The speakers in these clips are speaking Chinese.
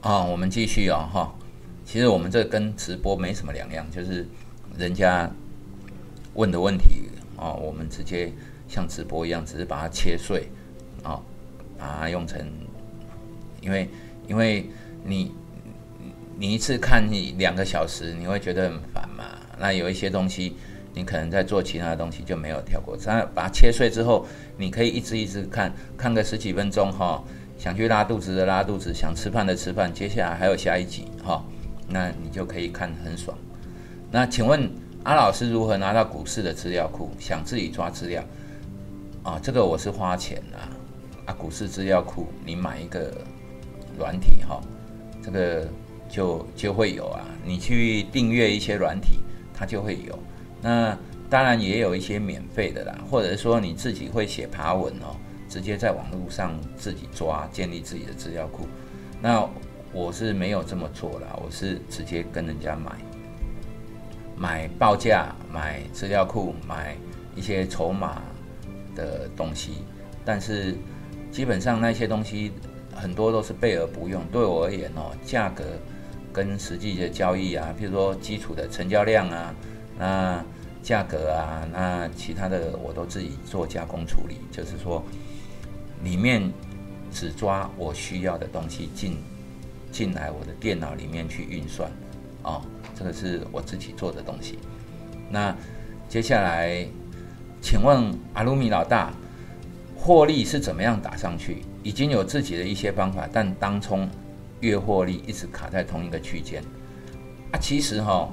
啊，我们继续哦，哈。其实我们这跟直播没什么两样，就是人家问的问题啊，我们直接像直播一样，只是把它切碎啊，把它用成，因为因为你你一次看你两个小时，你会觉得很烦嘛。那有一些东西，你可能在做其他的东西就没有跳过。它把它切碎之后，你可以一直一直看，看个十几分钟哈。想去拉肚子的拉肚子，想吃饭的吃饭。接下来还有下一集哈。那你就可以看很爽。那请问阿老师如何拿到股市的资料库？想自己抓资料啊？这个我是花钱啊啊！股市资料库，你买一个软体哈，这个就就会有啊。你去订阅一些软体，它就会有。那当然也有一些免费的啦，或者说你自己会写爬文哦，直接在网络上自己抓，建立自己的资料库。那我是没有这么做啦，我是直接跟人家买，买报价，买资料库，买一些筹码的东西。但是基本上那些东西很多都是备而不用。对我而言哦，价格跟实际的交易啊，譬如说基础的成交量啊，那价格啊，那其他的我都自己做加工处理。就是说，里面只抓我需要的东西进。进来我的电脑里面去运算，哦，这个是我自己做的东西。那接下来，请问阿鲁米老大，获利是怎么样打上去？已经有自己的一些方法，但当冲月获利一直卡在同一个区间。啊，其实哈，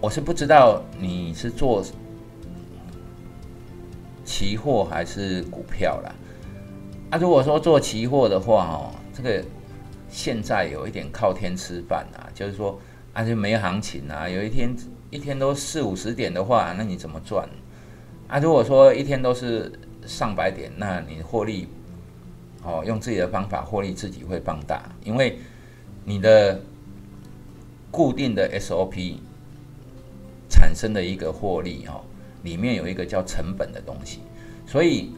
我是不知道你是做期货还是股票啦。啊，如果说做期货的话，哦，这个。现在有一点靠天吃饭啊，就是说啊就没行情啊，有一天一天都四五十点的话，那你怎么赚？啊，如果说一天都是上百点，那你获利哦，用自己的方法获利自己会放大，因为你的固定的 SOP 产生的一个获利哦，里面有一个叫成本的东西，所以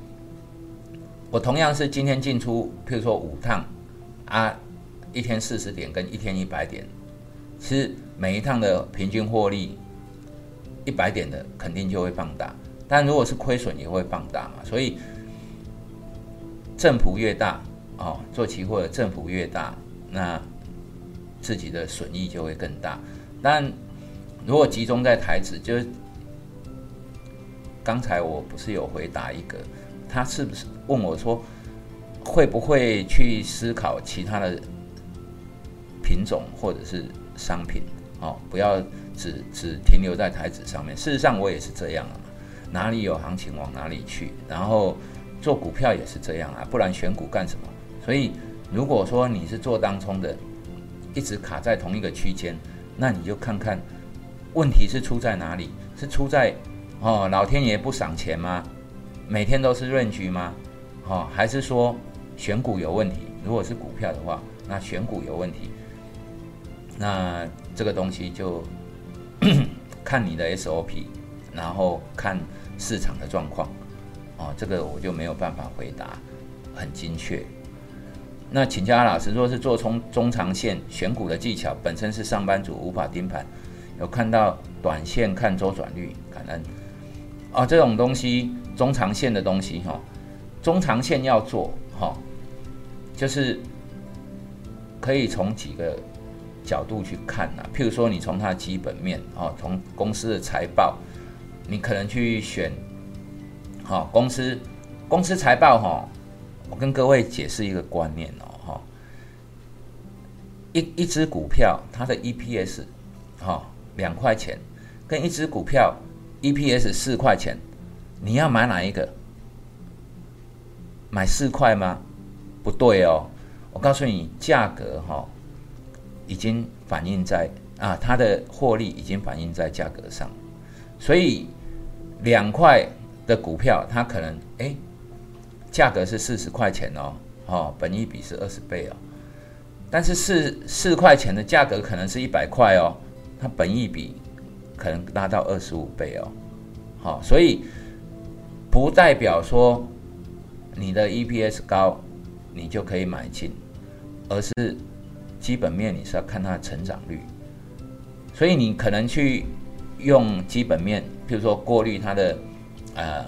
我同样是今天进出，譬如说五趟啊。一天四十点跟一天一百点，其实每一趟的平均获利一百点的肯定就会放大，但如果是亏损也会放大嘛。所以振幅越大哦，做期货的振幅越大，那自己的损益就会更大。但如果集中在台子，就是刚才我不是有回答一个，他是不是问我说会不会去思考其他的？品种或者是商品，哦，不要只只停留在台子上面。事实上，我也是这样啊，哪里有行情往哪里去。然后做股票也是这样啊，不然选股干什么？所以，如果说你是做当冲的，一直卡在同一个区间，那你就看看问题是出在哪里？是出在哦，老天爷不赏钱吗？每天都是润局吗？哦，还是说选股有问题？如果是股票的话，那选股有问题。那这个东西就 看你的 SOP，然后看市场的状况，哦，这个我就没有办法回答很精确。那请教阿老师，若是做中中长线选股的技巧，本身是上班族无法盯盘，有看到短线看周转率，感恩啊，这种东西中长线的东西哈，中长线要做哈，就是可以从几个。角度去看呐，譬如说你从它的基本面哦，从公司的财报，你可能去选，好公司公司财报哈，我跟各位解释一个观念哦哈，一一只股票它的 EPS 哈两块钱，跟一只股票 EPS 四块钱，你要买哪一个？买四块吗？不对哦，我告诉你价格哈。已经反映在啊，它的获利已经反映在价格上，所以两块的股票，它可能哎，价格是四十块钱哦，哦，本一比是二十倍哦，但是四四块钱的价格可能是一百块哦，它本一比可能拉到二十五倍哦，好，所以不代表说你的 EPS 高，你就可以买进。而是基本面你是要看它的成长率。所以你可能去用基本面，譬如说过滤它的呃，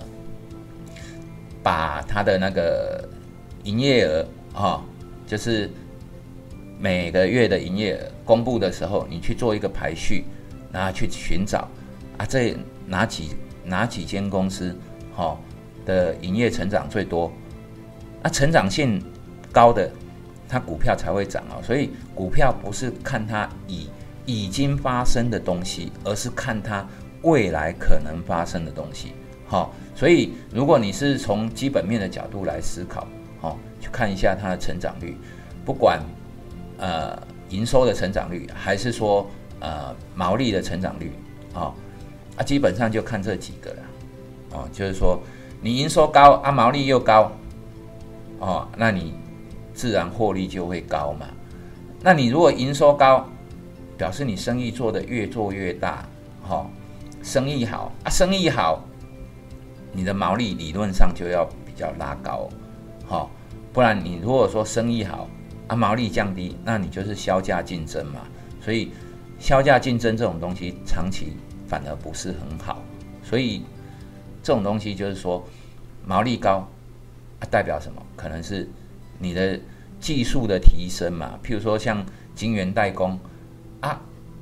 把它的那个营业额啊，就是每个月的营业额公布的时候，你去做一个排序，然后去寻找啊，这哪几哪几间公司哈的营业成长最多？啊，成长性高的，它股票才会涨哦。所以股票不是看它已已经发生的东西，而是看它未来可能发生的东西。好，所以如果你是从基本面的角度来思考，好，去看一下它的成长率，不管呃营收的成长率，还是说呃毛利的成长率，啊啊，基本上就看这几个了。哦，就是说你营收高啊，毛利又高，哦，那你自然获利就会高嘛。那你如果营收高，表示你生意做得越做越大，哈，生意好啊，生意好，你的毛利理论上就要比较拉高，哈，不然你如果说生意好啊，毛利降低，那你就是销价竞争嘛，所以销价竞争这种东西长期反而不是很好，所以这种东西就是说毛利高啊，代表什么？可能是你的技术的提升嘛，譬如说像晶圆代工。啊，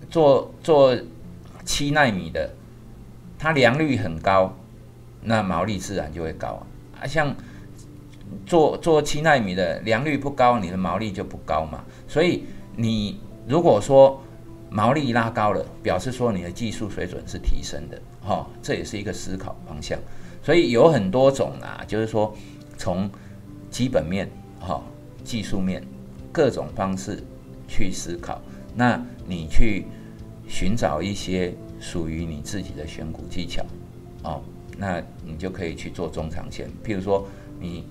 做做七纳米的，它良率很高，那毛利自然就会高啊。像做做七纳米的良率不高，你的毛利就不高嘛。所以你如果说毛利拉高了，表示说你的技术水准是提升的，哈，这也是一个思考方向。所以有很多种啊，就是说从基本面、哈技术面各种方式去思考。那你去寻找一些属于你自己的选股技巧，哦，那你就可以去做中长线。譬如说，你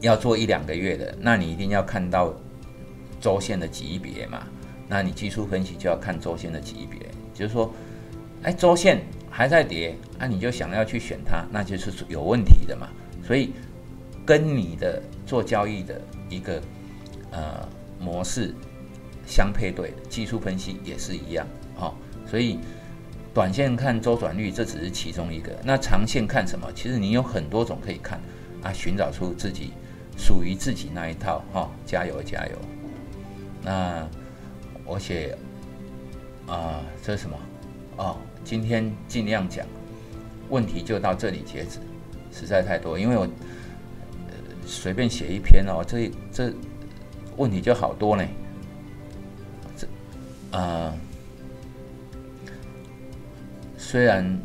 要做一两个月的，那你一定要看到周线的级别嘛。那你技术分析就要看周线的级别，就是说，哎，周线还在跌，那你就想要去选它，那就是有问题的嘛。所以，跟你的做交易的一个呃模式。相配对技术分析也是一样，哦，所以短线看周转率这只是其中一个，那长线看什么？其实你有很多种可以看啊，寻找出自己属于自己那一套，哈，加油加油！那我写啊，这是什么？哦，今天尽量讲，问题就到这里截止，实在太多，因为我随便写一篇哦，这这问题就好多呢。呃，虽然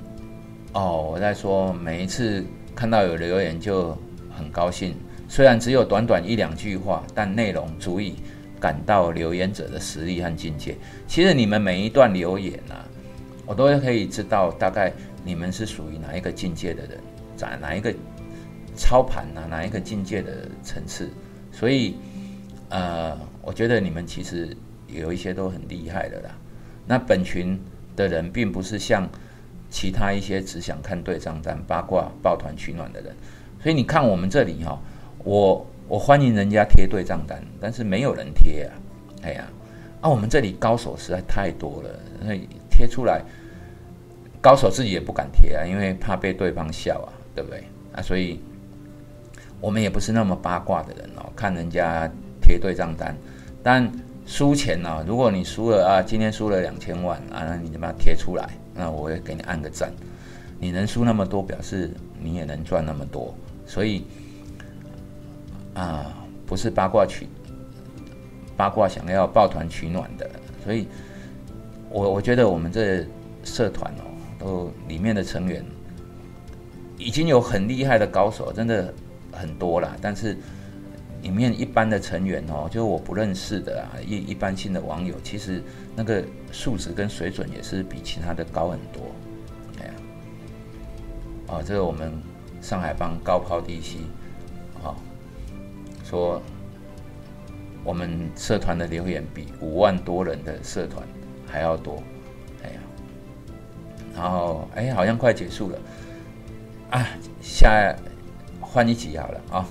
哦，我在说每一次看到有留言就很高兴，虽然只有短短一两句话，但内容足以感到留言者的实力和境界。其实你们每一段留言啊，我都可以知道大概你们是属于哪一个境界的人，在哪一个操盘啊，哪一个境界的层次。所以呃，我觉得你们其实。有一些都很厉害的啦，那本群的人并不是像其他一些只想看对账单、八卦、抱团取暖的人，所以你看我们这里哈，我我欢迎人家贴对账单，但是没有人贴啊，哎呀，啊我们这里高手实在太多了，所以贴出来，高手自己也不敢贴啊，因为怕被对方笑啊，对不对？啊，所以我们也不是那么八卦的人哦，看人家贴对账单，但。输钱呢？如果你输了啊，今天输了两千万啊，那你就把它贴出来，那我也给你按个赞。你能输那么多，表示你也能赚那么多。所以啊，不是八卦取八卦想要抱团取暖的。所以，我我觉得我们这社团哦，都里面的成员已经有很厉害的高手，真的很多了。但是。里面一般的成员哦，就我不认识的啊，一一般性的网友，其实那个素质跟水准也是比其他的高很多。哎呀，啊，这个我们上海帮高抛低吸，说我们社团的留言比五万多人的社团还要多。哎呀，然后哎，好像快结束了啊，下换一集好了啊。